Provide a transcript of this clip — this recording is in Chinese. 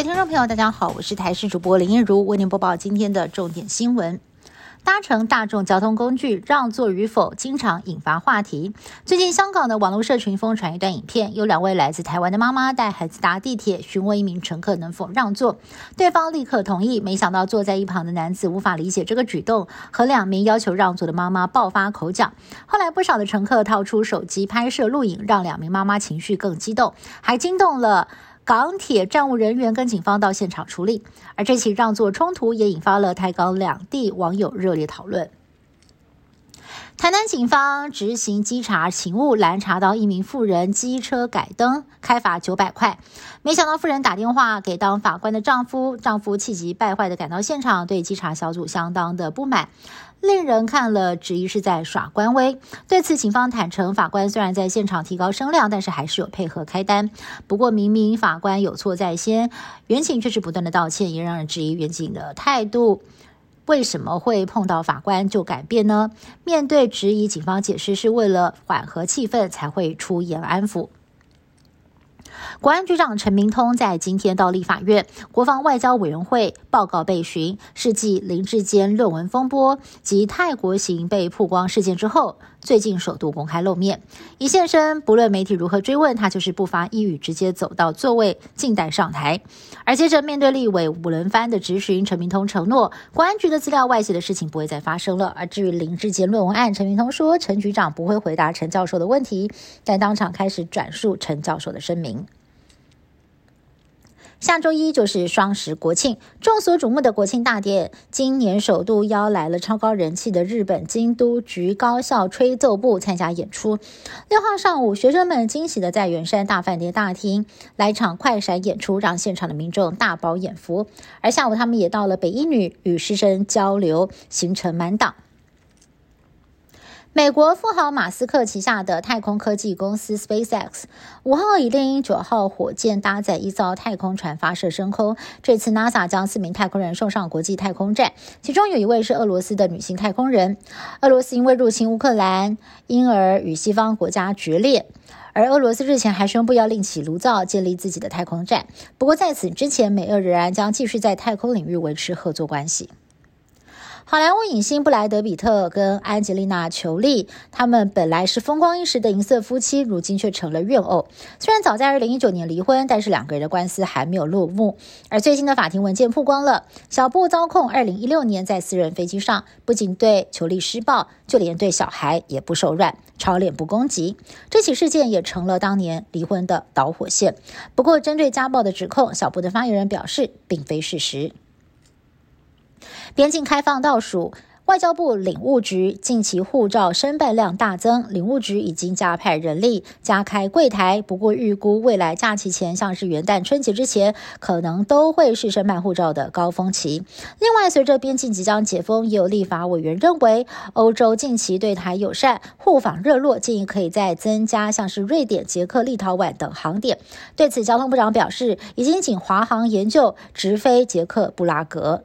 位听众朋友，大家好，我是台视主播林一如，为您播报今天的重点新闻。搭乘大众交通工具让座与否，经常引发话题。最近，香港的网络社群疯传一段影片，有两位来自台湾的妈妈带孩子搭地铁，询问一名乘客能否让座，对方立刻同意。没想到坐在一旁的男子无法理解这个举动，和两名要求让座的妈妈爆发口角。后来，不少的乘客掏出手机拍摄录影，让两名妈妈情绪更激动，还惊动了。港铁站务人员跟警方到现场处理，而这起让座冲突也引发了台港两地网友热烈讨论。台南警方执行稽查勤务，拦查到一名妇人机车改灯，开罚九百块。没想到妇人打电话给当法官的丈夫，丈夫气急败坏的赶到现场，对稽查小组相当的不满。令人看了质疑是在耍官威。对此，警方坦诚，法官虽然在现场提高声量，但是还是有配合开单。不过，明明法官有错在先，原警却是不断的道歉，也让人质疑原警的态度。为什么会碰到法官就改变呢？面对质疑，警方解释是为了缓和气氛，才会出言安抚。国安局长陈明通在今天到立法院国防外交委员会报告被询，是继林志坚论文风波及泰国行被曝光事件之后，最近首度公开露面。一现身，不论媒体如何追问，他就是不发一语，直接走到座位，静待上台。而接着面对立委五轮番的质询，陈明通承诺，国安局的资料外泄的事情不会再发生了。而至于林志坚论文案，陈明通说，陈局长不会回答陈教授的问题，但当场开始转述陈教授的声明。下周一就是双十国庆，众所瞩目的国庆大典，今年首度邀来了超高人气的日本京都局高校吹奏部参加演出。六号上午，学生们惊喜的在圆山大饭店大厅来场快闪演出，让现场的民众大饱眼福。而下午，他们也到了北一女与师生交流，行程满档。美国富豪马斯克旗下的太空科技公司 SpaceX 五号以猎鹰九号火箭搭载一艘太空船发射升空。这次 NASA 将四名太空人送上国际太空站，其中有一位是俄罗斯的女性太空人。俄罗斯因为入侵乌克兰，因而与西方国家决裂。而俄罗斯日前还宣布要另起炉灶，建立自己的太空站。不过在此之前，美俄仍然将继续在太空领域维持合作关系。好莱坞影星布莱德比特跟安吉丽娜裘丽，他们本来是风光一时的银色夫妻，如今却成了怨偶。虽然早在二零一九年离婚，但是两个人的官司还没有落幕。而最新的法庭文件曝光了，小布遭控二零一六年在私人飞机上不仅对裘丽施暴，就连对小孩也不手软，超脸部攻击。这起事件也成了当年离婚的导火线。不过，针对家暴的指控，小布的发言人表示，并非事实。边境开放倒数，外交部领务局近期护照申办量大增，领务局已经加派人力加开柜台。不过，预估未来假期前，像是元旦、春节之前，可能都会是申办护照的高峰期。另外，随着边境即将解封，也有立法委员认为，欧洲近期对台友善，互访热络，建议可以再增加像是瑞典、捷克、立陶宛等航点。对此，交通部长表示，已经请华航研究直飞捷克布拉格。